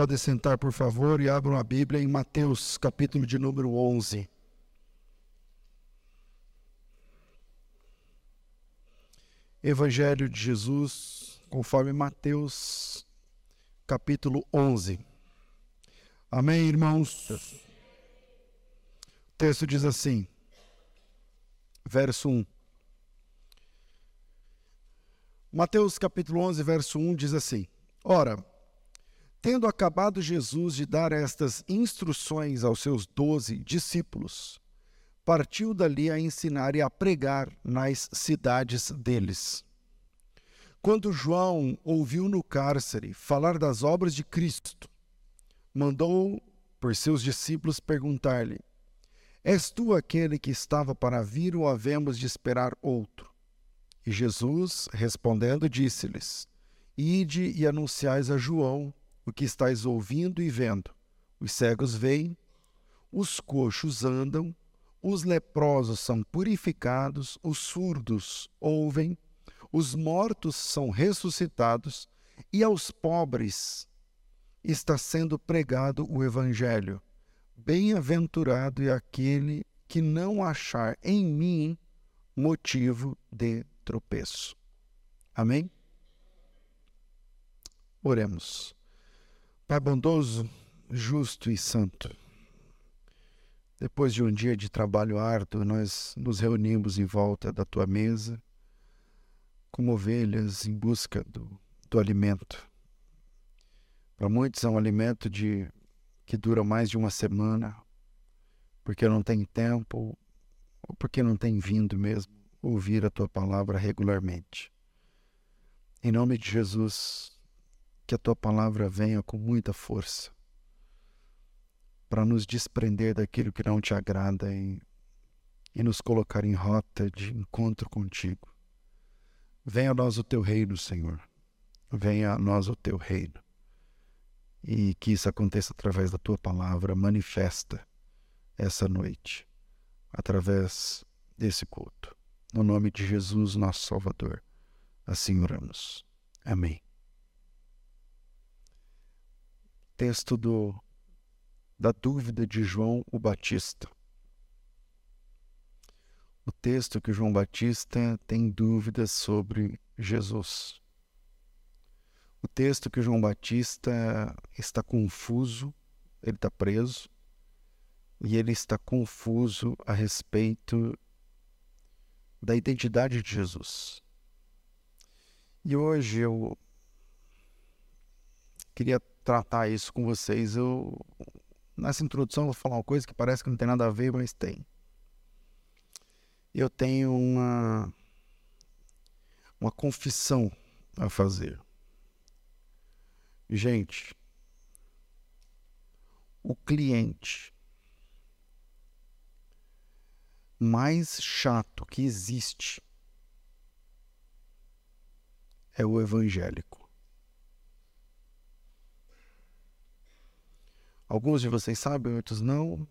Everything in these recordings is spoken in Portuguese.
Pode sentar, por favor, e abram a Bíblia em Mateus, capítulo de número 11. Evangelho de Jesus, conforme Mateus, capítulo 11. Amém, irmãos? O texto diz assim, verso 1. Mateus capítulo 11, verso 1 diz assim: Ora, tendo acabado Jesus de dar estas instruções aos seus doze discípulos, partiu dali a ensinar e a pregar nas cidades deles. Quando João ouviu no cárcere falar das obras de Cristo, mandou por seus discípulos perguntar-lhe: És tu aquele que estava para vir ou havemos de esperar outro? E Jesus, respondendo, disse-lhes: Ide e anunciais a João o que estáis ouvindo e vendo. Os cegos veem, os coxos andam, os leprosos são purificados, os surdos ouvem, os mortos são ressuscitados, e aos pobres está sendo pregado o Evangelho. Bem-aventurado é aquele que não achar em mim motivo de tropeço. Amém? Oremos. Pai bondoso, justo e santo, depois de um dia de trabalho árduo, nós nos reunimos em volta da tua mesa, como ovelhas em busca do, do alimento. Para muitos é um alimento de que dura mais de uma semana, porque não tem tempo, ou porque não tem vindo mesmo ouvir a tua palavra regularmente. Em nome de Jesus, que a tua palavra venha com muita força para nos desprender daquilo que não te agrada e, e nos colocar em rota de encontro contigo. Venha a nós o teu reino, Senhor. Venha a nós o teu reino. E que isso aconteça através da tua palavra manifesta essa noite, através desse culto. No nome de Jesus, nosso Salvador. Assim oramos. Amém. Texto do, da dúvida de João o Batista. O texto que João Batista tem dúvidas sobre Jesus. O texto que João Batista está confuso, ele está preso, e ele está confuso a respeito da identidade de Jesus. E hoje eu queria tratar isso com vocês. Eu nessa introdução eu vou falar uma coisa que parece que não tem nada a ver, mas tem. Eu tenho uma uma confissão a fazer. Gente, o cliente mais chato que existe é o evangélico. Alguns de vocês sabem, outros não,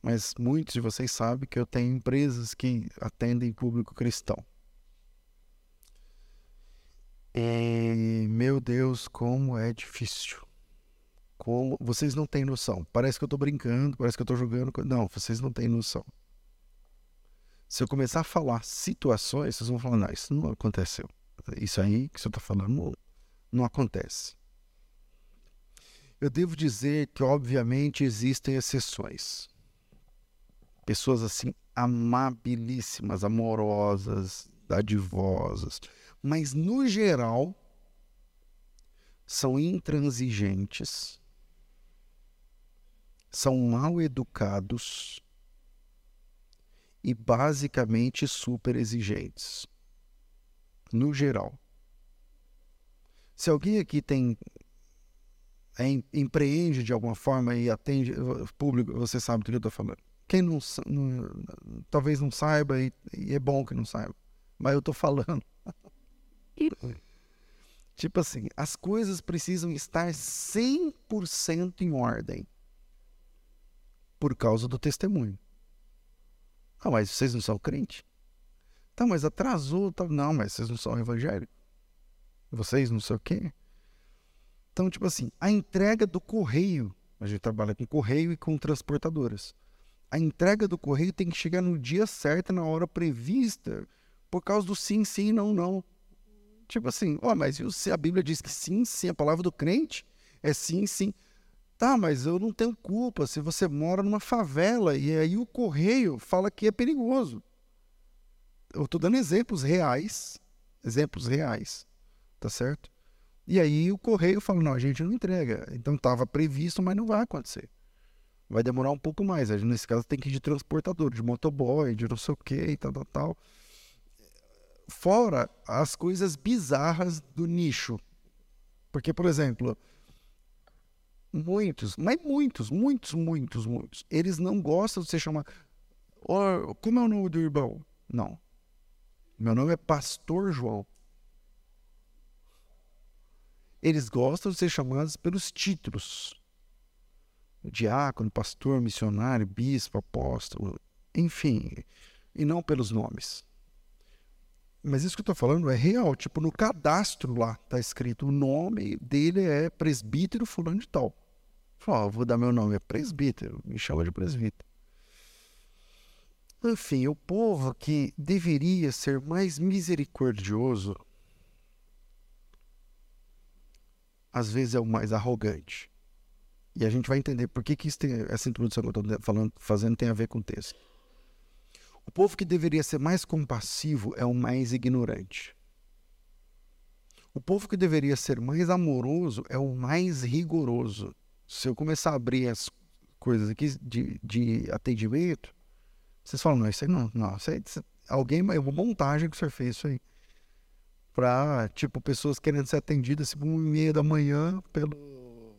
mas muitos de vocês sabem que eu tenho empresas que atendem público cristão. E, meu Deus, como é difícil. Como vocês não têm noção. Parece que eu estou brincando, parece que eu estou jogando. Não, vocês não têm noção. Se eu começar a falar situações, vocês vão falar, não, isso não aconteceu. Isso aí que você está falando não, não acontece. Eu devo dizer que, obviamente, existem exceções. Pessoas assim, amabilíssimas, amorosas, dadivosas. Mas, no geral, são intransigentes, são mal educados e basicamente super exigentes. No geral. Se alguém aqui tem é, empreende de alguma forma e atende público, você sabe do que eu estou falando. Quem não, não, talvez não saiba e, e, é bom que não saiba, mas eu estou falando. tipo assim, as coisas precisam estar 100% em ordem por causa do testemunho. Ah, mas vocês não são crente? Tá, mas atrasou. Tá... Não, mas vocês não são evangélicos. Vocês não sei o quê. Então, tipo assim, a entrega do correio, a gente trabalha com correio e com transportadoras. A entrega do correio tem que chegar no dia certo, na hora prevista, por causa do sim, sim, não, não. Tipo assim, ó, oh, mas a Bíblia diz que sim, sim, a palavra do crente é sim, sim. Tá, mas eu não tenho culpa se você mora numa favela e aí o correio fala que é perigoso. Eu estou dando exemplos reais, exemplos reais, tá certo? E aí o correio fala, não, a gente não entrega. Então estava previsto, mas não vai acontecer. Vai demorar um pouco mais. Nesse caso tem que ir de transportador, de motoboy, de não sei o que e tal, tal, tal. Fora as coisas bizarras do nicho. Porque, por exemplo, muitos, mas muitos, muitos, muitos, muitos, eles não gostam de ser chamados. Oh, como é o nome do irmão? Não. Meu nome é Pastor João. Eles gostam de ser chamados pelos títulos. Diácono, pastor, missionário, bispo, apóstolo, enfim, e não pelos nomes. Mas isso que eu estou falando é real. Tipo, no cadastro lá está escrito o nome dele é presbítero fulano de tal. Falou, oh, vou dar meu nome, é presbítero, me chama de presbítero. Enfim, o povo que deveria ser mais misericordioso, às vezes é o mais arrogante. E a gente vai entender por que, que isso tem, essa introdução que eu estou falando, fazendo tem a ver com o texto. O povo que deveria ser mais compassivo é o mais ignorante. O povo que deveria ser mais amoroso é o mais rigoroso se eu começar a abrir as coisas aqui de, de atendimento, vocês falam, não, isso aí não, não, isso aí, alguém, uma montagem que o senhor fez isso aí. Pra, tipo, pessoas querendo ser atendidas, tipo, uma e meia da manhã pelo,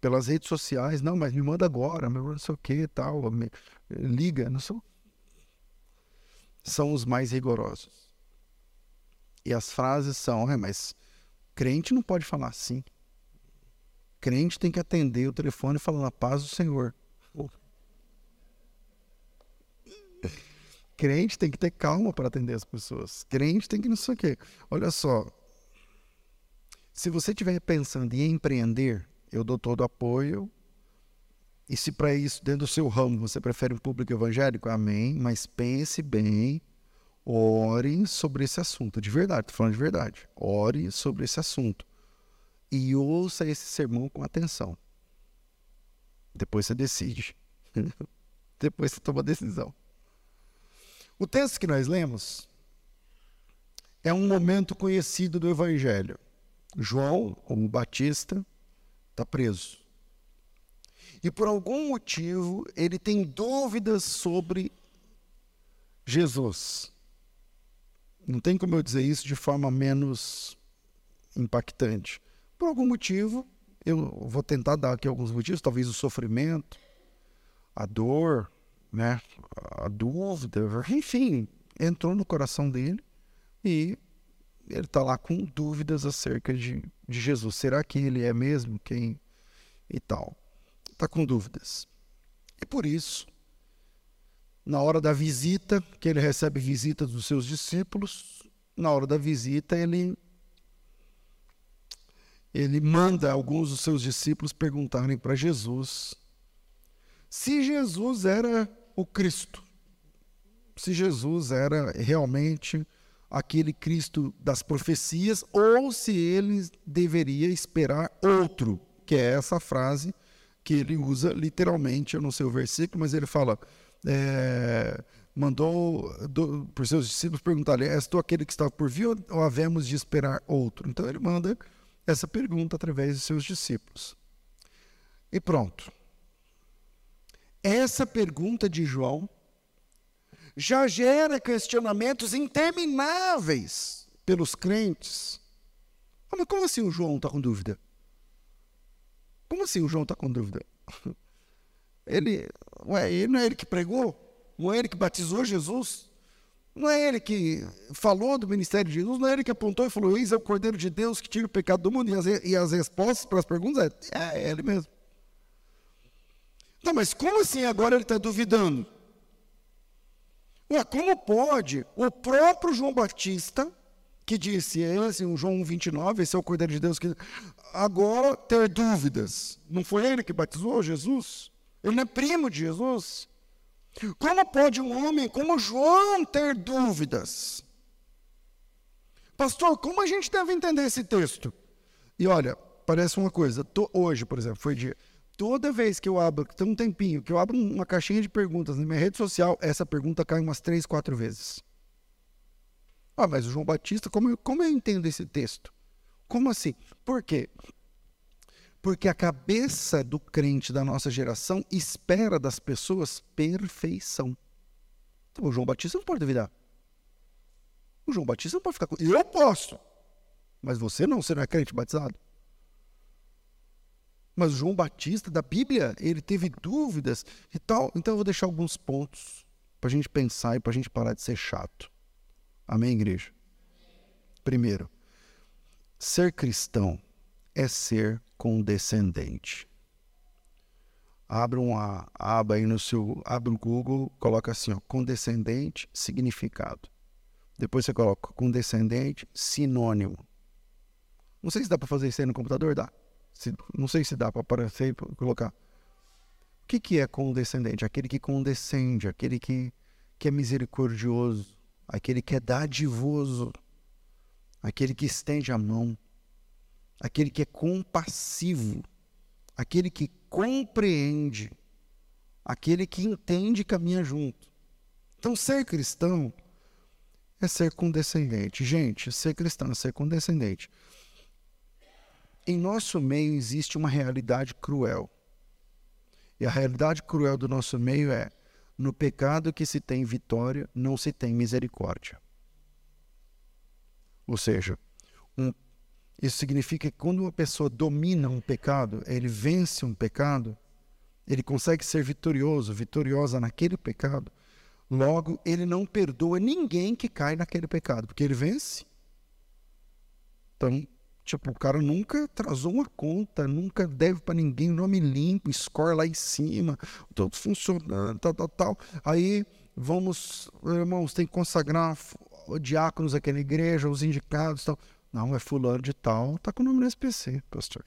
pelas redes sociais. Não, mas me manda agora, não sei o que tal, me, liga, não sei. São os mais rigorosos. E as frases são, é, mas crente não pode falar assim. Crente tem que atender o telefone falando a paz do Senhor. Crente tem que ter calma para atender as pessoas. Crente tem que não sei o quê. Olha só. Se você estiver pensando em empreender, eu dou todo apoio. E se para isso, dentro do seu ramo, você prefere um público evangélico, amém. Mas pense bem, ore sobre esse assunto. De verdade, estou falando de verdade. Ore sobre esse assunto e ouça esse sermão com atenção. Depois você decide. Depois você toma a decisão. O texto que nós lemos é um momento conhecido do Evangelho. João, como Batista, está preso. E por algum motivo ele tem dúvidas sobre Jesus. Não tem como eu dizer isso de forma menos impactante. Por algum motivo, eu vou tentar dar aqui alguns motivos, talvez o sofrimento, a dor, né, a dúvida, enfim, entrou no coração dele e ele está lá com dúvidas acerca de, de Jesus. Será que ele é mesmo quem e tal? Está com dúvidas. E por isso, na hora da visita, que ele recebe visita dos seus discípulos, na hora da visita ele ele manda alguns dos seus discípulos perguntarem para Jesus se Jesus era o Cristo, se Jesus era realmente aquele Cristo das profecias ou se ele deveria esperar outro, que é essa frase que ele usa literalmente, eu não sei o versículo, mas ele fala, é, mandou para os seus discípulos perguntarem, és tu aquele que estava por vir ou havemos de esperar outro? Então ele manda essa pergunta através de seus discípulos. E pronto. Essa pergunta de João já gera questionamentos intermináveis pelos crentes. Mas como assim o João está com dúvida? Como assim o João está com dúvida? Ele, ué, ele não é ele que pregou? Não é ele que batizou Jesus? Não é ele que falou do ministério de Jesus, não é ele que apontou e falou: Eis é o Cordeiro de Deus que tira o pecado do mundo. E as, e as respostas para as perguntas é: é ele mesmo. Não, mas como assim agora ele está duvidando? Ué, como pode o próprio João Batista, que disse, esse, o João 29, esse é o Cordeiro de Deus, que agora ter dúvidas. Não foi ele que batizou Jesus? Ele não é primo de Jesus? Como pode um homem como João ter dúvidas? Pastor, como a gente deve entender esse texto? E olha, parece uma coisa. Hoje, por exemplo, foi dia. Toda vez que eu abro, tem um tempinho, que eu abro uma caixinha de perguntas na minha rede social, essa pergunta cai umas três, quatro vezes. Ah, mas o João Batista, como eu, como eu entendo esse texto? Como assim? Por quê? Porque a cabeça do crente da nossa geração espera das pessoas perfeição. Então, o João Batista não pode duvidar. O João Batista não pode ficar com. Eu posso. Mas você não, você não é crente batizado. Mas João Batista da Bíblia, ele teve dúvidas e tal. Então eu vou deixar alguns pontos para a gente pensar e para a gente parar de ser chato. Amém, igreja? Primeiro, ser cristão é ser condescendente. Abra uma aba aí no seu, abre o Google, coloca assim, ó, condescendente, significado. Depois você coloca condescendente, sinônimo. Não sei se dá para fazer isso aí no computador, dá. Se, não sei se dá para aparecer e colocar. O que, que é condescendente? Aquele que condescende, aquele que, que é misericordioso, aquele que é dadivoso, aquele que estende a mão, aquele que é compassivo, aquele que compreende, aquele que entende e caminha junto. Então, ser cristão é ser condescendente. Gente, ser cristão é ser condescendente. Em nosso meio existe uma realidade cruel. E a realidade cruel do nosso meio é: no pecado que se tem vitória, não se tem misericórdia. Ou seja, um, isso significa que quando uma pessoa domina um pecado, ele vence um pecado, ele consegue ser vitorioso, vitoriosa naquele pecado, logo ele não perdoa ninguém que cai naquele pecado, porque ele vence. Então, Tipo, o cara nunca atrasou uma conta, nunca deve para ninguém, nome limpo, score lá em cima, tudo funcionando, tal, tal, tal. Aí vamos, irmãos, tem que consagrar diáconos aqui na igreja, os indicados tal. Não, é fulano de tal, tá com o nome no SPC, pastor.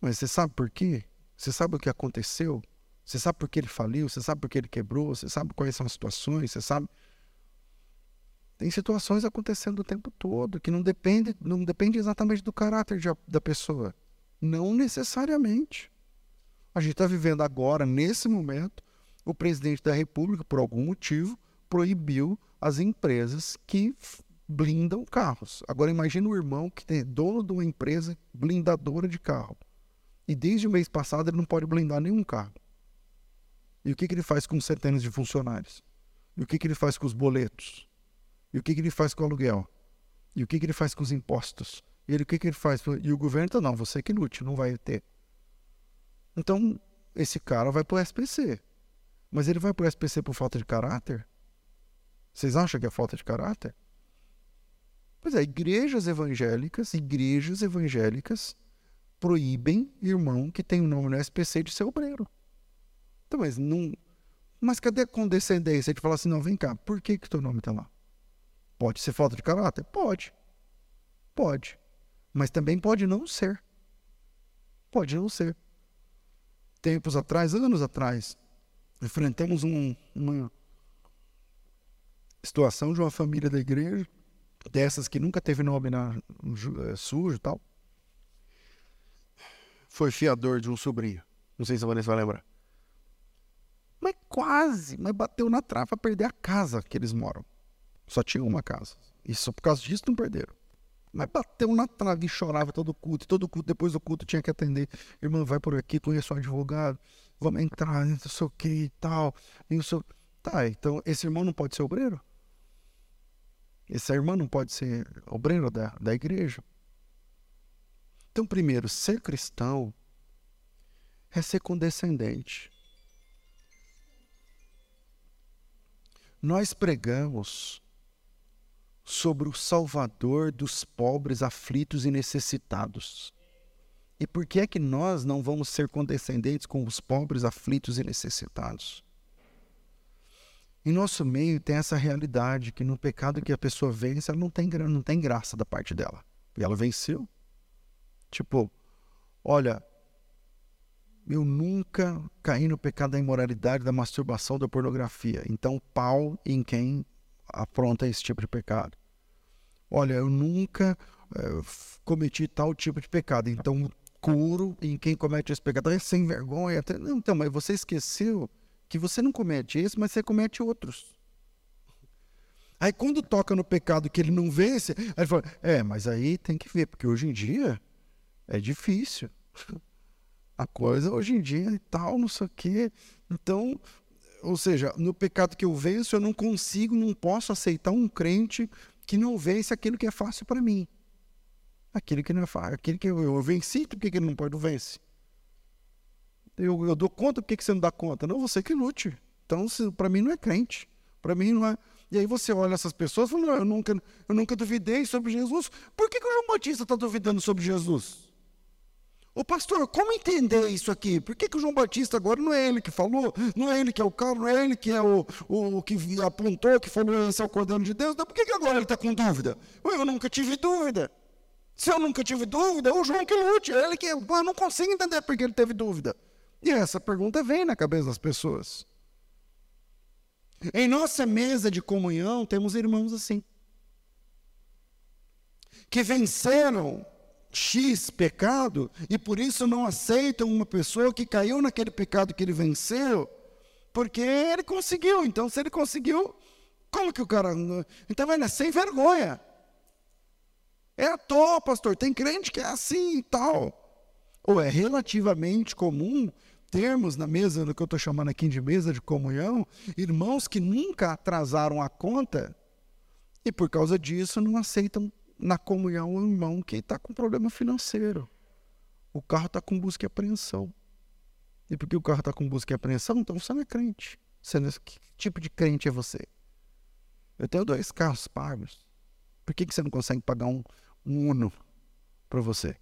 Mas você sabe por quê? Você sabe o que aconteceu? Você sabe por que ele faliu? Você sabe por que ele quebrou? Você sabe quais são as situações? Você sabe tem situações acontecendo o tempo todo que não depende, não depende exatamente do caráter de, da pessoa. Não necessariamente. A gente está vivendo agora, nesse momento, o presidente da República, por algum motivo, proibiu as empresas que blindam carros. Agora imagine o irmão que é dono de uma empresa blindadora de carro. E desde o mês passado ele não pode blindar nenhum carro. E o que, que ele faz com centenas de funcionários? E o que, que ele faz com os boletos? E o que, que ele faz com o aluguel? E o que, que ele faz com os impostos? E ele, o que, que ele faz? E o governo está, não, você que lute, não vai ter. Então, esse cara vai para o SPC. Mas ele vai para o SPC por falta de caráter? Vocês acham que é falta de caráter? Pois é, igrejas evangélicas, igrejas evangélicas proíbem irmão que tem o um nome no SPC de ser obreiro. Então, mas não. Mas cadê a condescendência de falar assim, não, vem cá, por que que teu nome está lá? Pode ser falta de caráter? Pode. Pode. Mas também pode não ser. Pode não ser. Tempos atrás, anos atrás, enfrentamos um, uma situação de uma família da igreja, dessas que nunca teve nome na, uh, sujo e tal. Foi fiador de um sobrinho. Não sei se a Vanessa vai lembrar. Mas quase, mas bateu na trava perder a casa que eles moram. Só tinha uma casa. E só por causa disso não perderam. Mas bateu na trave e chorava todo culto. E todo culto, depois do culto, tinha que atender. Irmão, vai por aqui, conheço um advogado. Vamos entrar, não sei o que e tal. E o seu... Tá, então esse irmão não pode ser obreiro? Essa irmã não pode ser obreiro da, da igreja? Então, primeiro, ser cristão é ser condescendente. Nós pregamos sobre o Salvador dos pobres, aflitos e necessitados. E por que é que nós não vamos ser condescendentes com os pobres, aflitos e necessitados? Em nosso meio tem essa realidade que no pecado que a pessoa vence, ela não tem, não tem graça da parte dela. E ela venceu. Tipo, olha, eu nunca caí no pecado da imoralidade, da masturbação, da pornografia. Então, pau em quem apronta esse tipo de pecado. Olha, eu nunca é, cometi tal tipo de pecado. Então, curo em quem comete esse pecado. É sem vergonha. Até... Não, então, mas você esqueceu que você não comete esse, mas você comete outros. Aí quando toca no pecado que ele não vence, aí ele fala, é, mas aí tem que ver, porque hoje em dia é difícil. A coisa hoje em dia e tal, não sei o quê. Então, ou seja, no pecado que eu venço, eu não consigo, não posso aceitar um crente que não vence aquilo que é fácil para mim. Aquilo que não é fácil, aquilo que eu, eu venci, por que, que ele não pode vencer? Eu, eu dou conta, por que, que você não dá conta? Não, você que lute. Então, para mim não é crente. Para mim não é. E aí você olha essas pessoas e fala, não, eu nunca, eu nunca duvidei sobre Jesus. Por que, que o João Batista está duvidando sobre Jesus? Ô pastor, como entender isso aqui? Por que, que o João Batista agora não é ele que falou? Não é ele que é o cara, não é ele que é o, o que apontou, que falou esse é o Cordeiro de Deus? Então por que, que agora ele está com dúvida? Eu nunca tive dúvida. Se eu nunca tive dúvida, o João que lute, é ele que. Eu não consigo entender por que ele teve dúvida. E essa pergunta vem na cabeça das pessoas. Em nossa mesa de comunhão, temos irmãos assim, que venceram X pecado e por isso não aceitam uma pessoa que caiu naquele pecado que ele venceu, porque ele conseguiu. Então, se ele conseguiu, como que o cara. Então, ele é sem vergonha. É à toa, pastor. Tem crente que é assim e tal. Ou é relativamente comum termos na mesa, no que eu estou chamando aqui de mesa de comunhão, irmãos que nunca atrasaram a conta e por causa disso não aceitam na comunhão um irmão que está com problema financeiro. O carro está com busca e apreensão. E porque o carro está com busca e apreensão, então você não é crente. Você não é... Que tipo de crente é você? Eu tenho dois carros pagos. Por que, que você não consegue pagar um, um Uno para você?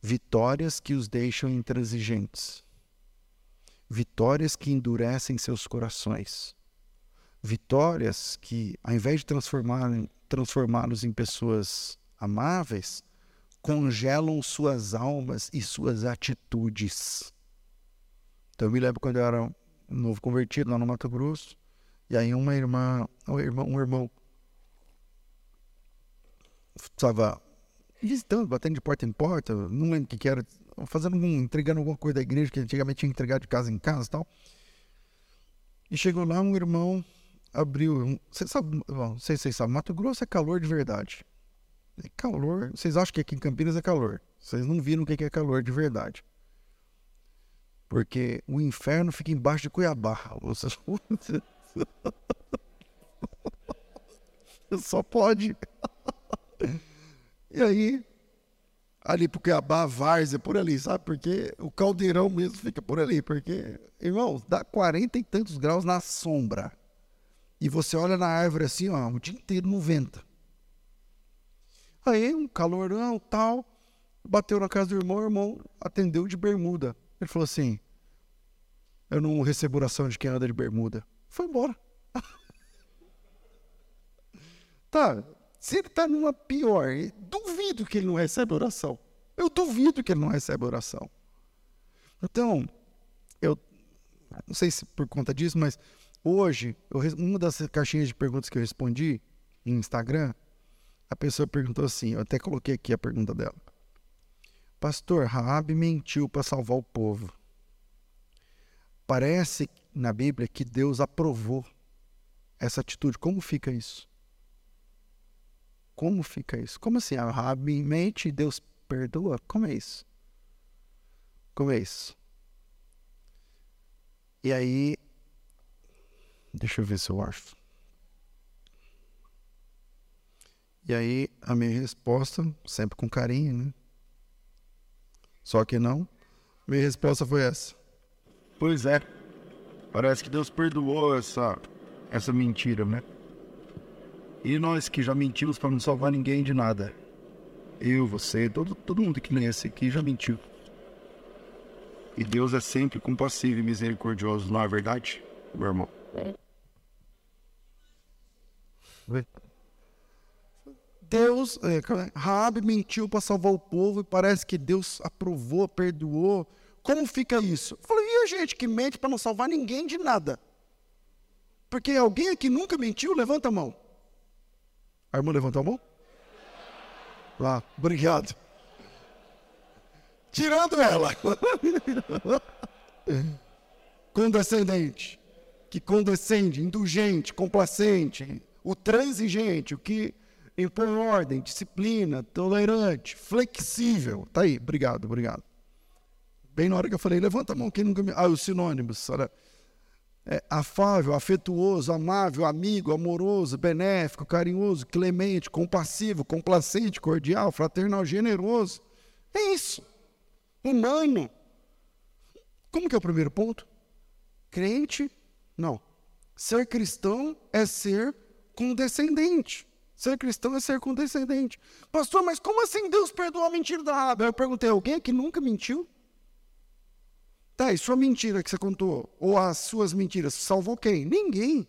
Vitórias que os deixam intransigentes. Vitórias que endurecem seus corações. Vitórias que, ao invés de transformá-los em pessoas amáveis, congelam suas almas e suas atitudes. Então, eu me lembro quando eu era um novo convertido lá no Mato Grosso, e aí uma irmã, um irmão, um irmão estava visitando, batendo de porta em porta, não lembro o que, que era, fazendo entregando alguma coisa da igreja que antigamente tinha entregado de casa em casa e tal. E chegou lá um irmão, abriu. Você sabe, não sei se vocês sabem, Mato Grosso é calor de verdade. É calor. Vocês acham que aqui em Campinas é calor. Vocês não viram o que é calor de verdade. Porque o inferno fica embaixo de Cuiabá. Só pode. E aí, ali pro Cuiabá, Várzea, por ali, sabe? Porque o caldeirão mesmo fica por ali. Porque, irmão, dá 40 e tantos graus na sombra. E você olha na árvore assim, ó, o dia inteiro no vento. Aí, um calorão, tal, bateu na casa do irmão, o irmão atendeu de bermuda. Ele falou assim: Eu não recebo oração de quem anda de bermuda. Foi embora. tá, se ele está numa pior, duvido que ele não recebe oração. Eu duvido que ele não recebe oração. Então, eu não sei se por conta disso, mas hoje, eu, uma das caixinhas de perguntas que eu respondi em Instagram, a pessoa perguntou assim, eu até coloquei aqui a pergunta dela. Pastor, Raab mentiu para salvar o povo. Parece na Bíblia que Deus aprovou essa atitude. Como fica isso? Como fica isso? Como assim? A Rabi mente e Deus perdoa? Como é isso? Como é isso? E aí, deixa eu ver se eu acho. E aí, a minha resposta, sempre com carinho, né? Só que não. Minha resposta foi essa. Pois é. Parece que Deus perdoou essa, essa mentira, né? E nós que já mentimos para não salvar ninguém de nada. Eu, você, todo, todo mundo que nesse aqui já mentiu. E Deus é sempre compassivo e misericordioso, não é verdade, meu irmão? Deus, é, Raabe mentiu para salvar o povo e parece que Deus aprovou, perdoou. Como fica isso? Eu falei, e a gente que mente para não salvar ninguém de nada? Porque alguém aqui nunca mentiu, levanta a mão. A irmã levantou a mão? Lá, obrigado. Tirando ela. condescendente, que condescende, indulgente, complacente, o transigente, o que impõe ordem, disciplina, tolerante, flexível. Tá aí, obrigado, obrigado. Bem na hora que eu falei, levanta a mão, quem nunca me. Ah, os sinônimos. Olha. É, afável, afetuoso, amável, amigo, amoroso, benéfico, carinhoso, clemente, compassivo, complacente, cordial, fraternal, generoso. É isso. Humano. Como que é o primeiro ponto? Crente? Não. Ser cristão é ser condescendente. Ser cristão é ser condescendente. Pastor, mas como assim Deus perdoou a mentira da Rabi? Eu perguntei, alguém que nunca mentiu? Tá, e sua mentira que você contou, ou as suas mentiras, salvou quem? Ninguém.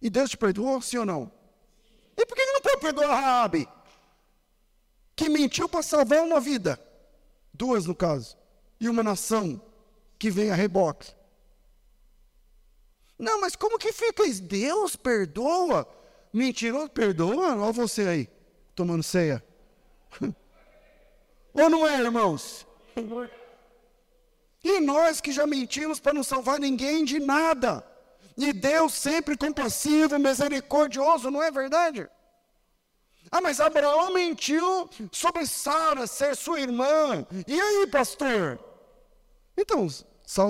E Deus te perdoou, sim ou não? E por que ele não pode perdoar a Rabi? Que mentiu para salvar uma vida. Duas, no caso. E uma nação que vem a reboque. Não, mas como que fica isso? Deus perdoa? Mentiroso, perdoa? Olha você aí, tomando ceia. Ou não é, irmãos? E nós que já mentimos para não salvar ninguém de nada. E Deus sempre compassivo, misericordioso, não é verdade? Ah, mas Abraão mentiu sobre Sara ser sua irmã. E aí, pastor? Então,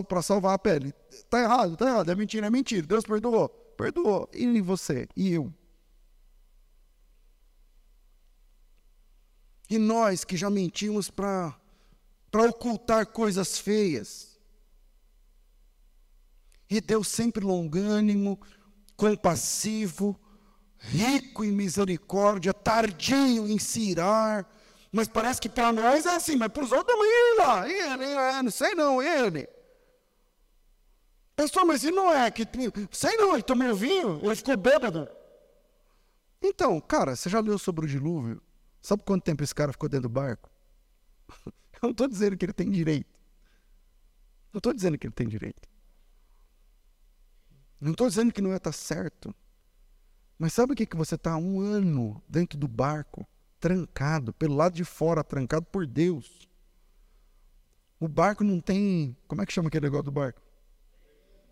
para salvar a pele, está errado, está errado, é mentira, é mentira. Deus perdoou, perdoou. E você? E eu? E nós que já mentimos para ocultar coisas feias. E Deus sempre longânimo, compassivo, rico em misericórdia, tardio em cirar. Mas parece que para nós é assim, mas para os outros também lá. Ele, é, não sei não, ele. Pessoal, mas e não é que. Sei não, ele tomou vinho, ele ficou bêbado. Então, cara, você já leu sobre o dilúvio? Sabe quanto tempo esse cara ficou dentro do barco? Eu não estou dizendo que ele tem direito. Não estou dizendo que ele tem direito. Não estou dizendo que não é estar tá certo. Mas sabe o que, que você está um ano dentro do barco, trancado, pelo lado de fora, trancado por Deus? O barco não tem. Como é que chama aquele negócio do barco?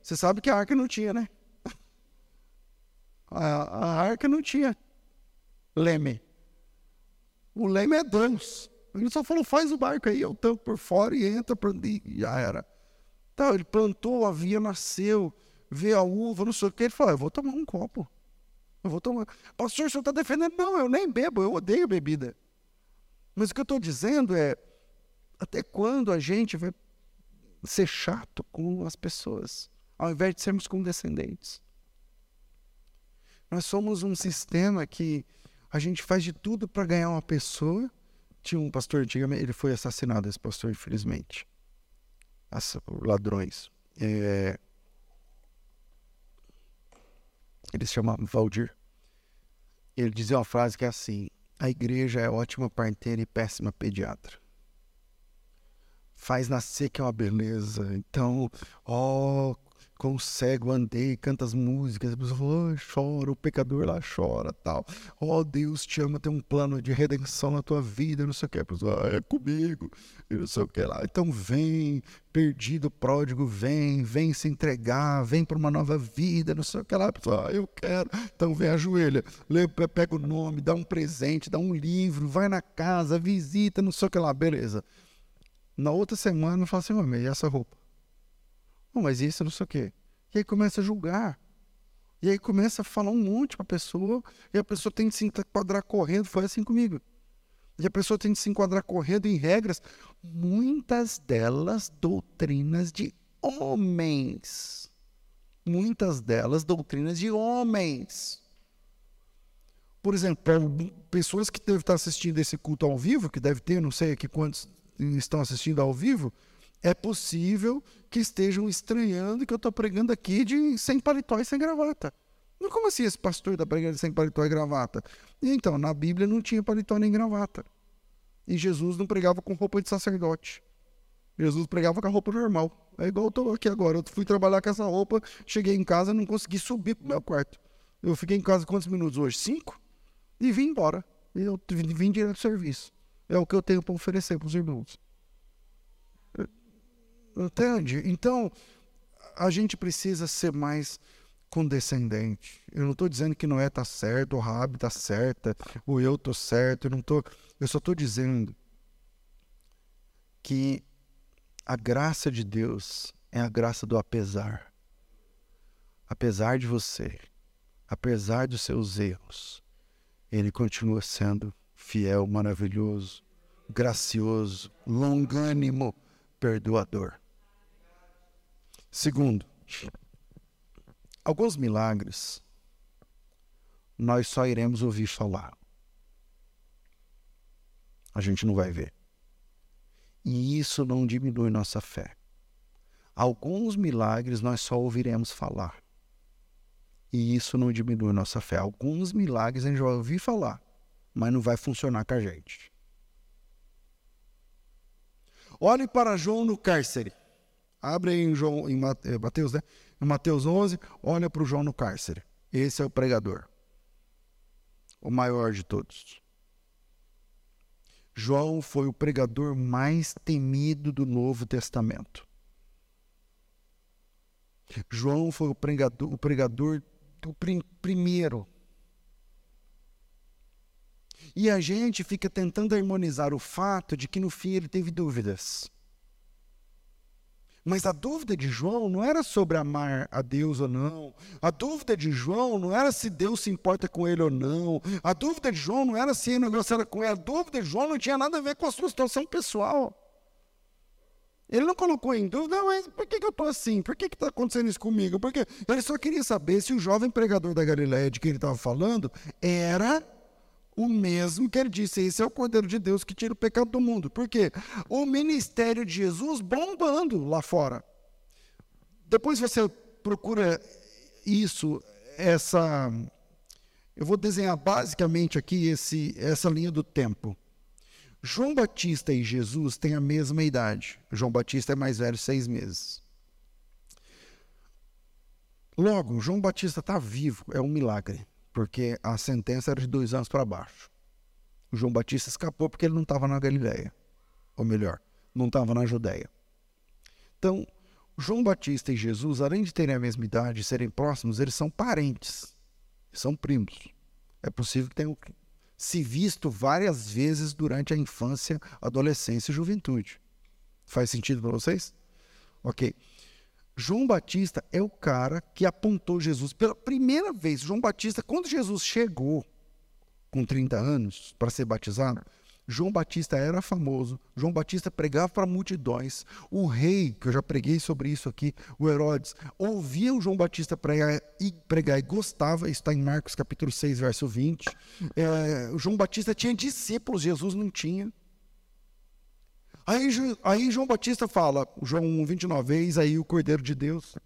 Você sabe que a arca não tinha, né? A, a arca não tinha leme. O leme é Deus. Ele só falou, faz o barco aí, eu tampo por fora e entra por e já era. Então, ele plantou, a via nasceu, vê a uva, não sei o que. Ele falou, eu vou tomar um copo. Eu vou tomar. Pastor, o senhor está defendendo? Não, eu nem bebo, eu odeio bebida. Mas o que eu estou dizendo é, até quando a gente vai ser chato com as pessoas, ao invés de sermos condescendentes? Nós somos um sistema que a gente faz de tudo para ganhar uma pessoa. Tinha um pastor antigamente, ele foi assassinado, esse pastor, infelizmente. Por ladrões. É... Ele se chama Valdir. Ele dizia uma frase que é assim: A igreja é ótima parteira e péssima pediatra. Faz nascer que é uma beleza. Então, ó, oh, com o cego andei, canta as músicas, a pessoa fala, oh, chora, o pecador lá chora, tal. Oh, Deus te ama, tem um plano de redenção na tua vida, não sei o que. A pessoa, ah, é comigo, e não sei o que lá. Então vem, perdido, pródigo, vem, vem se entregar, vem para uma nova vida, não sei o que lá. A pessoa, ah, eu quero. Então vem, ajoelha, lê, pega o nome, dá um presente, dá um livro, vai na casa, visita, não sei o que lá, beleza. Na outra semana, fala assim, homem, e essa roupa? Mas isso não sei o quê. E aí começa a julgar. E aí começa a falar um monte para a pessoa, e a pessoa tem que se enquadrar correndo. Foi assim comigo. E a pessoa tem que se enquadrar correndo em regras, muitas delas doutrinas de homens. Muitas delas doutrinas de homens. Por exemplo, pessoas que devem estar assistindo esse culto ao vivo, que deve ter, não sei aqui quantos estão assistindo ao vivo, é possível que estejam estranhando que eu estou pregando aqui de sem paletó e sem gravata. Mas como assim esse pastor da igreja sem paletó e gravata? E então, na Bíblia não tinha paletó nem gravata. E Jesus não pregava com roupa de sacerdote. Jesus pregava com a roupa normal. É igual eu estou aqui agora. Eu fui trabalhar com essa roupa, cheguei em casa, não consegui subir para o meu quarto. Eu fiquei em casa quantos minutos hoje? Cinco? E vim embora. Eu vim direto do serviço. É o que eu tenho para oferecer para os irmãos. Entende? Então, a gente precisa ser mais condescendente. Eu não estou dizendo que Noé está certo, o Rabi está certa, ou eu estou certo. Eu, não tô, eu só estou dizendo que a graça de Deus é a graça do apesar. Apesar de você, apesar dos seus erros, Ele continua sendo fiel, maravilhoso, gracioso, longânimo, perdoador. Segundo, alguns milagres nós só iremos ouvir falar. A gente não vai ver. E isso não diminui nossa fé. Alguns milagres nós só ouviremos falar. E isso não diminui nossa fé. Alguns milagres a gente vai ouvir falar, mas não vai funcionar com a gente. Olhe para João no cárcere. Abre em, João, em eh, Mateus, né? Em Mateus 11, olha para o João no cárcere. Esse é o pregador. O maior de todos. João foi o pregador mais temido do Novo Testamento. João foi o pregador, o pregador do prim, primeiro. E a gente fica tentando harmonizar o fato de que no fim ele teve dúvidas. Mas a dúvida de João não era sobre amar a Deus ou não. A dúvida de João não era se Deus se importa com ele ou não. A dúvida de João não era se ele negócio era com ele. A dúvida de João não tinha nada a ver com a sua situação pessoal. Ele não colocou em dúvida, não, mas por que, que eu estou assim? Por que está acontecendo isso comigo? Porque ele só queria saber se o jovem pregador da Galiléia de quem ele estava falando era o mesmo que ele disse: esse é o Cordeiro de Deus que tira o pecado do mundo. Por quê? O ministério de Jesus bombando lá fora. Depois você procura isso, essa. Eu vou desenhar basicamente aqui esse, essa linha do tempo. João Batista e Jesus têm a mesma idade. João Batista é mais velho seis meses. Logo, João Batista está vivo, é um milagre porque a sentença era de dois anos para baixo. O João Batista escapou porque ele não estava na Galiléia, ou melhor, não estava na Judéia. Então, João Batista e Jesus, além de terem a mesma idade e serem próximos, eles são parentes, são primos. É possível que tenham se visto várias vezes durante a infância, adolescência e juventude. Faz sentido para vocês? Ok. João Batista é o cara que apontou Jesus pela primeira vez. João Batista, quando Jesus chegou com 30 anos para ser batizado, João Batista era famoso, João Batista pregava para multidões. O rei, que eu já preguei sobre isso aqui, o Herodes, ouvia o João Batista pregar e, pregar e gostava, isso está em Marcos capítulo 6, verso 20. É, João Batista tinha discípulos, Jesus não tinha. Aí, aí João Batista fala, João 29, eis aí o Cordeiro de Deus,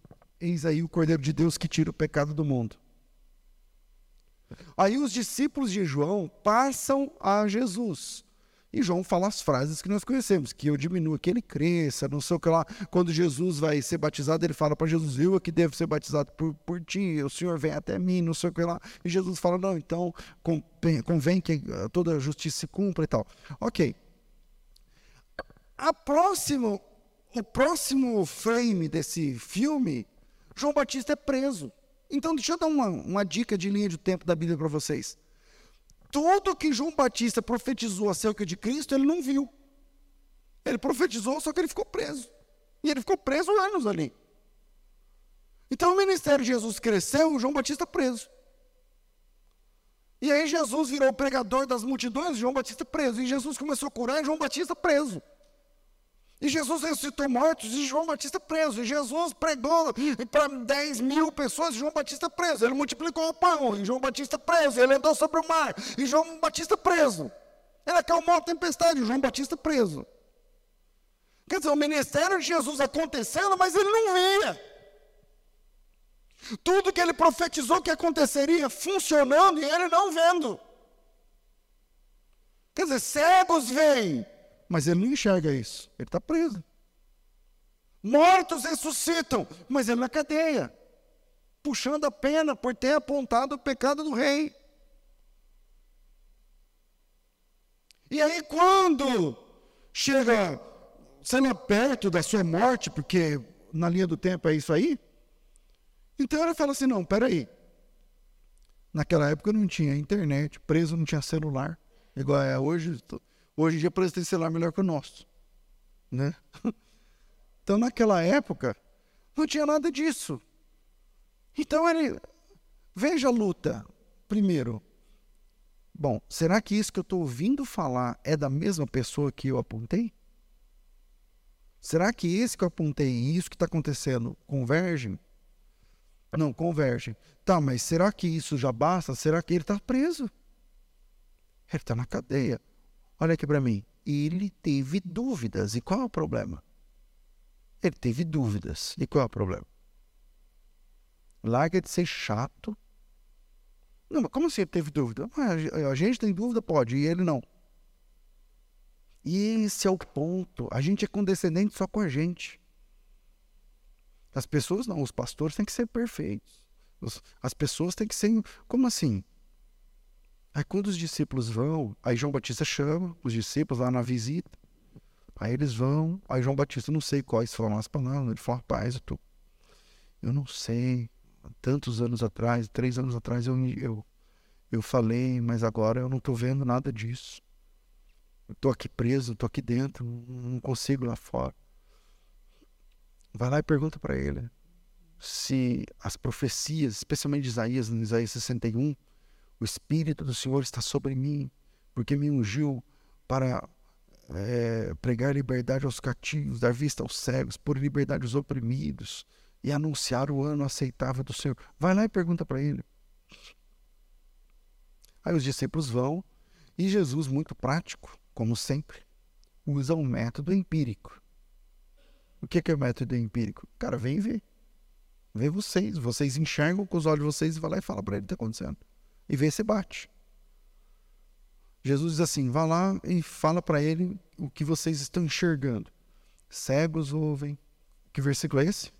eis aí o Cordeiro de Deus que tira o pecado do mundo. Aí os discípulos de João passam a Jesus. E João fala as frases que nós conhecemos, que eu diminua, que ele cresça, não sei o que lá. Quando Jesus vai ser batizado, ele fala para Jesus, eu é que devo ser batizado por, por ti, o Senhor vem até mim, não sei o que lá. E Jesus fala, não, então convém que toda a justiça se cumpra e tal. Ok, a próximo, o próximo frame desse filme, João Batista é preso. Então, deixa eu dar uma, uma dica de linha de tempo da Bíblia para vocês. Tudo que João Batista profetizou acerca de Cristo, ele não viu. Ele profetizou, só que ele ficou preso. E ele ficou preso anos ali. Então o ministério de Jesus cresceu, João Batista preso. E aí Jesus virou o pregador das multidões, João Batista preso. E Jesus começou a curar, João Batista preso. E Jesus ressuscitou mortos e João Batista preso. E Jesus pregou para 10 mil pessoas e João Batista preso. Ele multiplicou o pão e João Batista preso. Ele andou sobre o mar e João Batista preso. Ele acalmou a tempestade e João Batista preso. Quer dizer, o ministério de Jesus acontecendo, mas ele não via. Tudo que ele profetizou que aconteceria funcionando e ele não vendo. Quer dizer, cegos veem, mas ele não enxerga isso. Ele está preso. Mortos ressuscitam, mas ele na cadeia, puxando a pena por ter apontado o pecado do rei. E aí, quando chega, sendo perto da sua morte, porque na linha do tempo é isso aí, então ele fala assim: não, peraí. Naquela época não tinha internet, preso não tinha celular. Igual é hoje. Hoje em dia preso tem celular melhor que o nosso. Né? Então naquela época não tinha nada disso. Então ele. Veja a luta. Primeiro. Bom, será que isso que eu estou ouvindo falar é da mesma pessoa que eu apontei? Será que esse que eu apontei e isso que está acontecendo convergem? Não, convergem. Tá, mas será que isso já basta? Será que ele está preso? Ele está na cadeia. Olha aqui para mim. Ele teve dúvidas. E qual é o problema? Ele teve dúvidas. E qual é o problema? Larga de ser chato. Não, mas como assim ele teve dúvida? A gente tem dúvida, pode, e ele não. E esse é o ponto. A gente é condescendente só com a gente. As pessoas não, os pastores têm que ser perfeitos. As pessoas têm que ser. Como assim? Aí quando os discípulos vão, aí João Batista chama os discípulos lá na visita. Aí eles vão, aí João Batista, não sei quais foram as palavras, ele falou, rapaz, eu, tô, eu não sei, tantos anos atrás, três anos atrás eu, eu, eu falei, mas agora eu não estou vendo nada disso. Eu estou aqui preso, estou aqui dentro, não consigo lá fora. Vai lá e pergunta para ele se as profecias, especialmente de Isaías, no Isaías 61, o Espírito do Senhor está sobre mim, porque me ungiu para é, pregar liberdade aos cativos, dar vista aos cegos, pôr liberdade aos oprimidos e anunciar o ano aceitável do Senhor. Vai lá e pergunta para ele. Aí os discípulos vão e Jesus, muito prático, como sempre, usa um método empírico. O que é o método empírico? Cara, vem ver. Vê vocês. Vocês enxergam com os olhos de vocês e vai lá e fala para ele o que está acontecendo. E vê se bate. Jesus diz assim: vá lá e fala para ele o que vocês estão enxergando. Cegos ouvem. Que versículo é esse?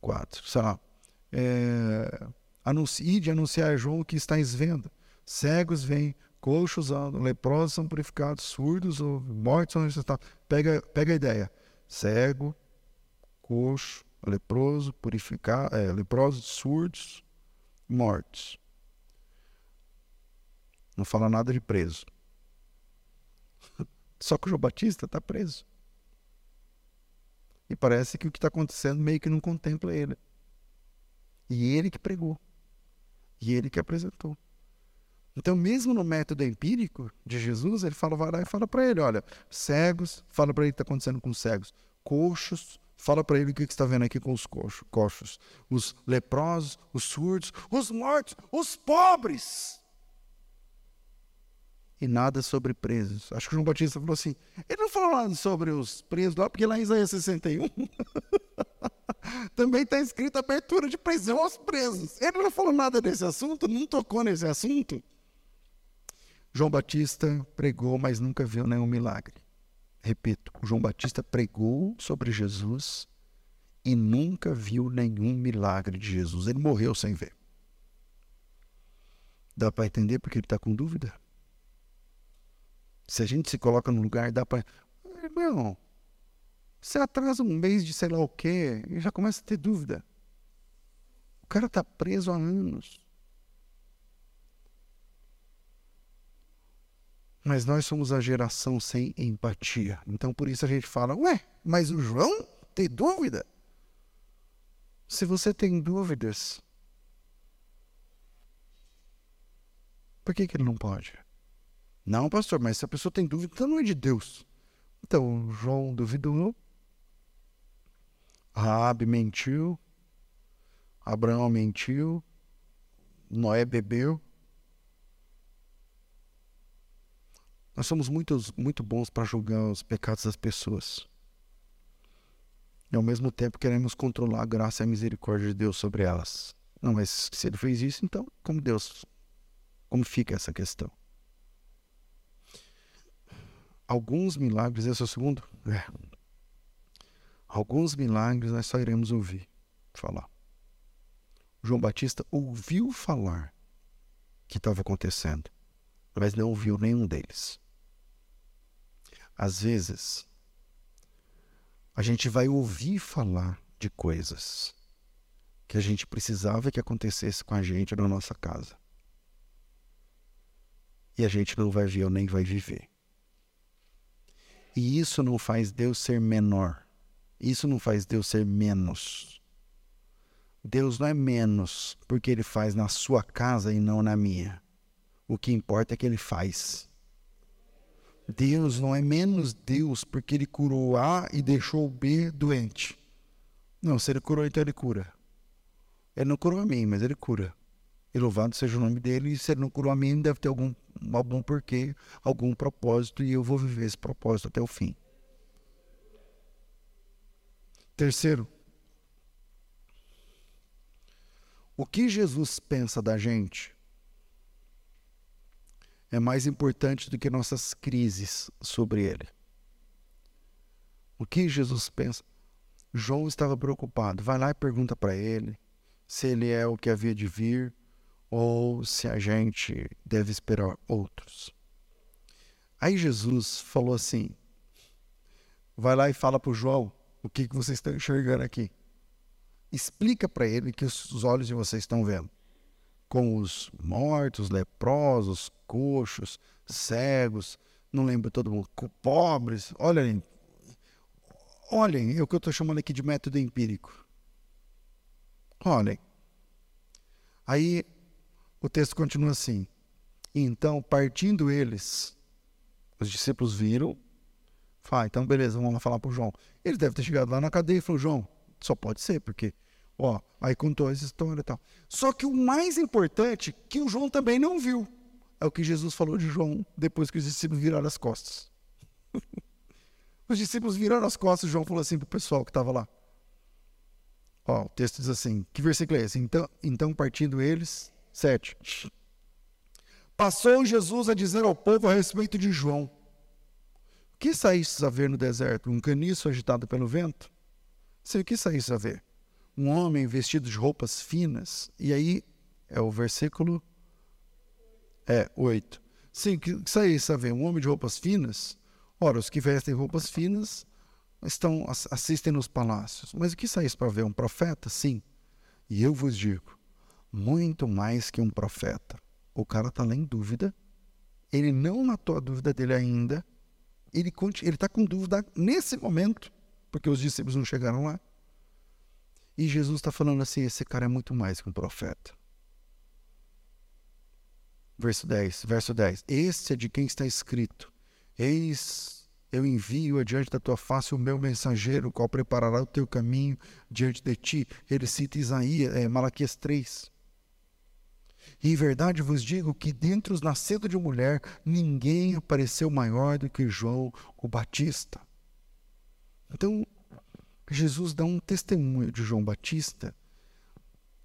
Quatro. Sei lá. É, anuncie de anunciar a João o que estáis vendo. Cegos vêm, coxos andam, leprosos são purificados, surdos ouvem, mortos são ressuscitados. Pega, pega a ideia cego, coxo, leproso, purificado, é, leprosos, surdos, mortos. Não fala nada de preso. Só que o João Batista está preso. E parece que o que está acontecendo meio que não contempla ele. E ele que pregou. E ele que apresentou. Então, mesmo no método empírico de Jesus, ele fala, vai lá e fala para ele: olha, cegos, fala para ele o que está acontecendo com os cegos, coxos, fala para ele o que está vendo aqui com os coxos, coxos, os leprosos, os surdos, os mortos, os pobres. E nada sobre presos. Acho que João Batista falou assim: ele não falou nada sobre os presos lá, porque lá em Isaías 61 também está escrito abertura de prisão aos presos. Ele não falou nada desse assunto, não tocou nesse assunto. João Batista pregou, mas nunca viu nenhum milagre. Repito, João Batista pregou sobre Jesus e nunca viu nenhum milagre de Jesus. Ele morreu sem ver. Dá para entender porque ele está com dúvida? Se a gente se coloca no lugar, dá para. Irmão, você atrasa um mês de sei lá o quê e já começa a ter dúvida. O cara está preso há anos. Mas nós somos a geração sem empatia. Então por isso a gente fala: ué, mas o João tem dúvida? Se você tem dúvidas, por que, que ele não pode? Não, pastor, mas se a pessoa tem dúvida, então não é de Deus. Então, João duvidou, Raabe mentiu, Abraão mentiu, Noé bebeu, Nós somos muito, bons para julgar os pecados das pessoas. E ao mesmo tempo queremos controlar a graça e a misericórdia de Deus sobre elas. Não, mas se ele fez isso, então como Deus? Como fica essa questão? Alguns milagres, esse é o segundo? É. Alguns milagres nós só iremos ouvir falar. João Batista ouviu falar que estava acontecendo, mas não ouviu nenhum deles. Às vezes, a gente vai ouvir falar de coisas que a gente precisava que acontecesse com a gente na nossa casa. E a gente não vai ver ou nem vai viver. E isso não faz Deus ser menor. Isso não faz Deus ser menos. Deus não é menos porque ele faz na sua casa e não na minha. O que importa é que ele faz. Deus não é menos Deus porque ele curou A e deixou B doente. Não, se ele curou, então ele cura. Ele não curou a mim, mas ele cura. E louvado seja o nome dele. E se ele não curou a mim, deve ter algum, algum porquê, algum propósito, e eu vou viver esse propósito até o fim. Terceiro, o que Jesus pensa da gente é mais importante do que nossas crises sobre ele. O que Jesus pensa? João estava preocupado. Vai lá e pergunta para ele se ele é o que havia de vir ou se a gente deve esperar outros. Aí Jesus falou assim: vai lá e fala para o João o que, que vocês estão enxergando aqui. Explica para ele que os olhos de vocês estão vendo. Com os mortos, leprosos, coxos, cegos, não lembro todo mundo, pobres. Olhem, olhem, é o que eu estou chamando aqui de método empírico. Olhem. Aí o texto continua assim. Então, partindo eles, os discípulos viram. Fala, então beleza, vamos lá falar para o João. Ele deve ter chegado lá na cadeia e falou: João, só pode ser, porque, ó, aí contou essa história e tal. Só que o mais importante, que o João também não viu, é o que Jesus falou de João depois que os discípulos viraram as costas. os discípulos viraram as costas João falou assim para o pessoal que estava lá: Ó, o texto diz assim: que versículo é esse? Então, então partindo eles, 7. Passou Jesus a dizer ao povo a respeito de João: O que saíste a ver no deserto? Um caniço agitado pelo vento? Sim, o que saíste a ver? Um homem vestido de roupas finas. E aí é o versículo é 8. Sim, o que saíste a ver? Um homem de roupas finas? Ora, os que vestem roupas finas estão assistem nos palácios. Mas o que saís para ver? Um profeta? Sim. E eu vos digo, muito mais que um profeta. O cara está lá em dúvida. Ele não matou a dúvida dele ainda. Ele está com dúvida nesse momento, porque os discípulos não chegaram lá. E Jesus está falando assim: esse cara é muito mais que um profeta. Verso 10, verso 10. Este é de quem está escrito: Eis eu envio adiante da tua face o meu mensageiro, qual preparará o teu caminho diante de ti. Ele cita Isaías, é, Malaquias 3. E em verdade vos digo que dentre os nascidos de mulher, ninguém apareceu maior do que João o Batista. Então, Jesus dá um testemunho de João Batista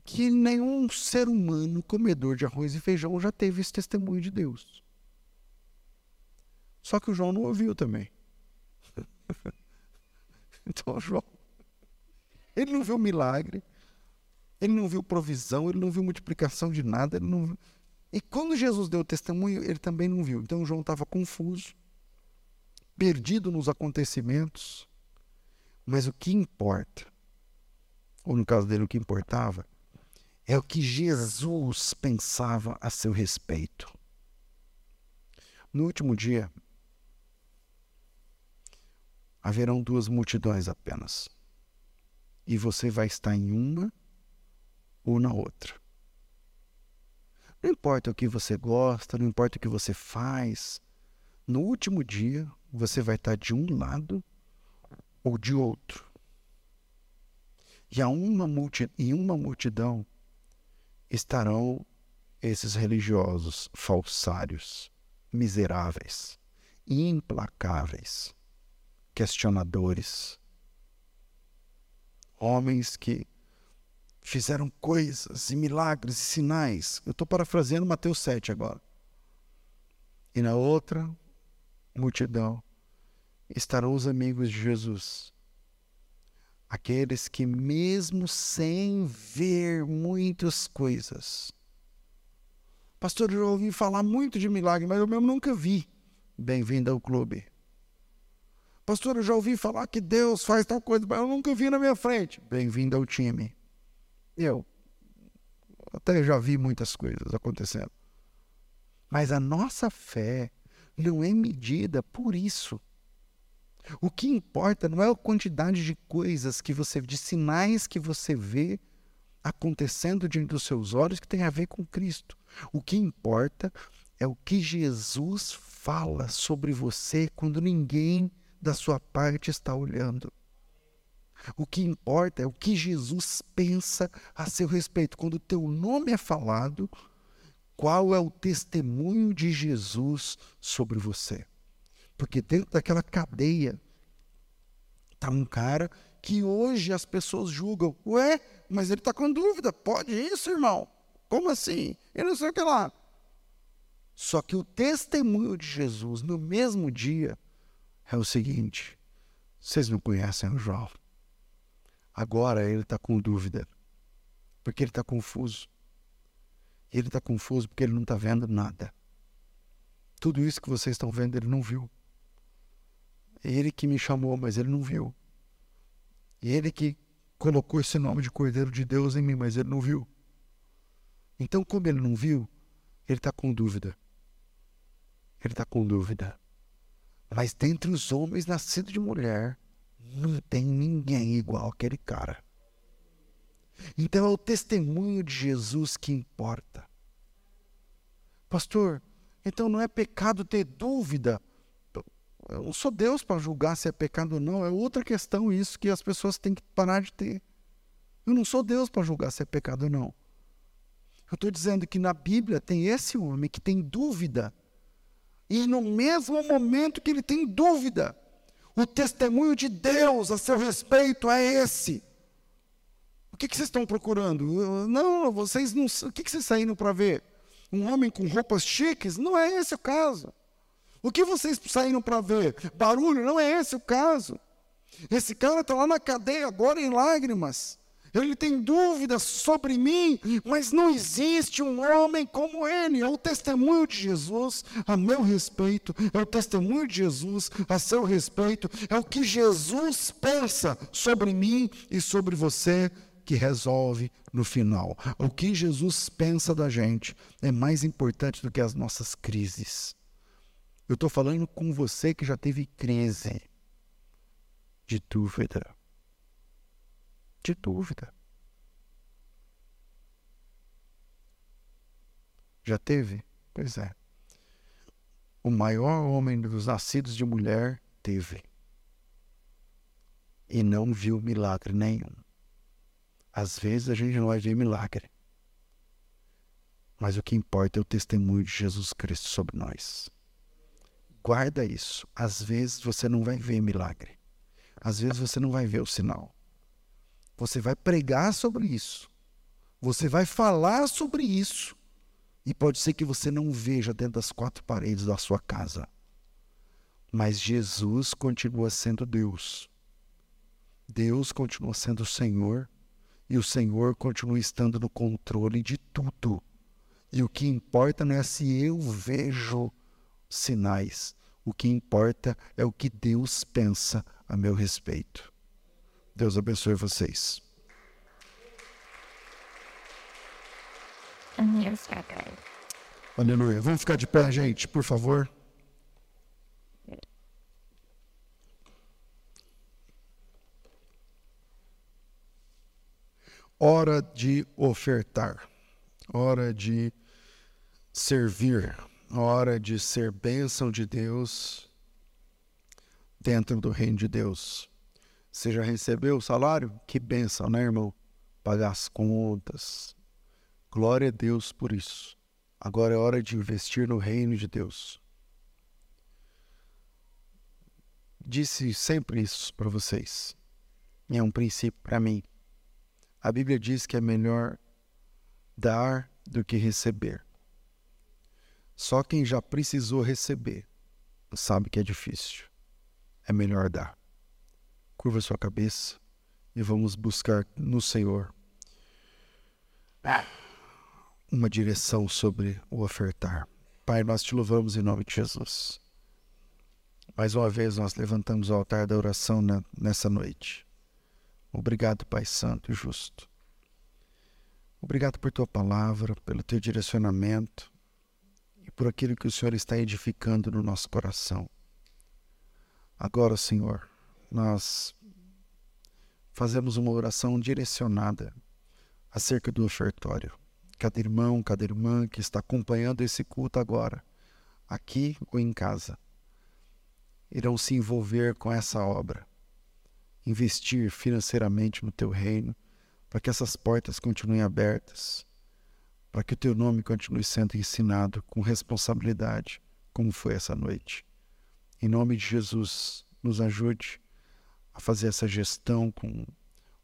que nenhum ser humano comedor de arroz e feijão já teve esse testemunho de Deus. Só que o João não ouviu também. então, João, ele não viu milagre, ele não viu provisão, ele não viu multiplicação de nada, ele não E quando Jesus deu o testemunho, ele também não viu. Então João estava confuso, perdido nos acontecimentos. Mas o que importa, ou no caso dele, o que importava, é o que Jesus pensava a seu respeito. No último dia, haverão duas multidões apenas. E você vai estar em uma ou na outra. Não importa o que você gosta, não importa o que você faz, no último dia você vai estar de um lado ou de outro. E a uma multi, em uma multidão estarão esses religiosos falsários, miseráveis, implacáveis, questionadores. homens que fizeram coisas e milagres e sinais. Eu estou parafraseando Mateus 7 agora. E na outra multidão estarão os amigos de Jesus. Aqueles que, mesmo sem ver muitas coisas, pastor, eu ouvi falar muito de milagre, mas eu mesmo nunca vi. Bem-vindo ao clube. Pastor, eu já ouvi falar que Deus faz tal coisa, mas eu nunca vi na minha frente. Bem-vindo ao time. Eu até já vi muitas coisas acontecendo. Mas a nossa fé não é medida por isso. O que importa não é a quantidade de coisas que você, de sinais que você vê acontecendo diante dos seus olhos que tem a ver com Cristo. O que importa é o que Jesus fala sobre você quando ninguém da sua parte está olhando. O que importa é o que Jesus pensa a seu respeito. Quando o teu nome é falado, qual é o testemunho de Jesus sobre você? Porque dentro daquela cadeia está um cara que hoje as pessoas julgam. Ué, mas ele está com dúvida. Pode isso, irmão? Como assim? Eu não sei o que lá. Só que o testemunho de Jesus no mesmo dia é o seguinte: vocês não conhecem o João. Agora ele está com dúvida, porque ele está confuso. Ele está confuso porque ele não está vendo nada. Tudo isso que vocês estão vendo, ele não viu. Ele que me chamou, mas ele não viu. Ele que colocou esse nome de Cordeiro de Deus em mim, mas ele não viu. Então, como ele não viu, ele está com dúvida. Ele está com dúvida. Mas dentre os homens nascidos de mulher, não tem ninguém igual aquele cara. Então é o testemunho de Jesus que importa. Pastor, então não é pecado ter dúvida. Eu não sou Deus para julgar se é pecado ou não. É outra questão isso que as pessoas têm que parar de ter. Eu não sou Deus para julgar se é pecado ou não. Eu estou dizendo que na Bíblia tem esse homem que tem dúvida. E no mesmo momento que ele tem dúvida, o testemunho de Deus a seu respeito é esse. O que, que vocês estão procurando? Não, vocês não. O que, que vocês saíram para ver? Um homem com roupas chiques? Não é esse o caso. O que vocês saíram para ver? Barulho? Não é esse o caso. Esse cara está lá na cadeia agora em lágrimas ele tem dúvidas sobre mim, mas não existe um homem como ele. É o testemunho de Jesus a meu respeito, é o testemunho de Jesus a seu respeito, é o que Jesus pensa sobre mim e sobre você que resolve no final. O que Jesus pensa da gente é mais importante do que as nossas crises. Eu estou falando com você que já teve crise de dúvida de dúvida. Já teve? Pois é. O maior homem dos nascidos de mulher teve. E não viu milagre nenhum. Às vezes a gente não vai ver milagre. Mas o que importa é o testemunho de Jesus Cristo sobre nós. Guarda isso. Às vezes você não vai ver milagre. Às vezes você não vai ver o sinal. Você vai pregar sobre isso. Você vai falar sobre isso. E pode ser que você não veja dentro das quatro paredes da sua casa. Mas Jesus continua sendo Deus. Deus continua sendo o Senhor. E o Senhor continua estando no controle de tudo. E o que importa não é se eu vejo sinais. O que importa é o que Deus pensa a meu respeito. Deus abençoe vocês. Aleluia. Vamos ficar de pé, gente, por favor. Hora de ofertar, hora de servir, hora de ser bênção de Deus dentro do reino de Deus. Você já recebeu o salário? Que benção, né, irmão? Pagar as contas. Glória a Deus por isso. Agora é hora de investir no reino de Deus. Disse sempre isso para vocês. é um princípio para mim. A Bíblia diz que é melhor dar do que receber. Só quem já precisou receber sabe que é difícil. É melhor dar. Curva sua cabeça e vamos buscar no Senhor uma direção sobre o ofertar. Pai, nós te louvamos em nome de Jesus. Mais uma vez nós levantamos o altar da oração nessa noite. Obrigado, Pai Santo e Justo. Obrigado por tua palavra, pelo teu direcionamento por aquilo que o Senhor está edificando no nosso coração. Agora, Senhor, nós fazemos uma oração direcionada acerca do ofertório. Cada irmão, cada irmã que está acompanhando esse culto agora, aqui ou em casa, irão se envolver com essa obra, investir financeiramente no teu reino, para que essas portas continuem abertas, para que o teu nome continue sendo ensinado com responsabilidade, como foi essa noite. Em nome de Jesus, nos ajude a fazer essa gestão com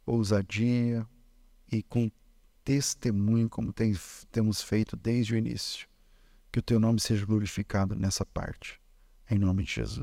ousadia e com testemunho, como tem, temos feito desde o início. Que o teu nome seja glorificado nessa parte. Em nome de Jesus.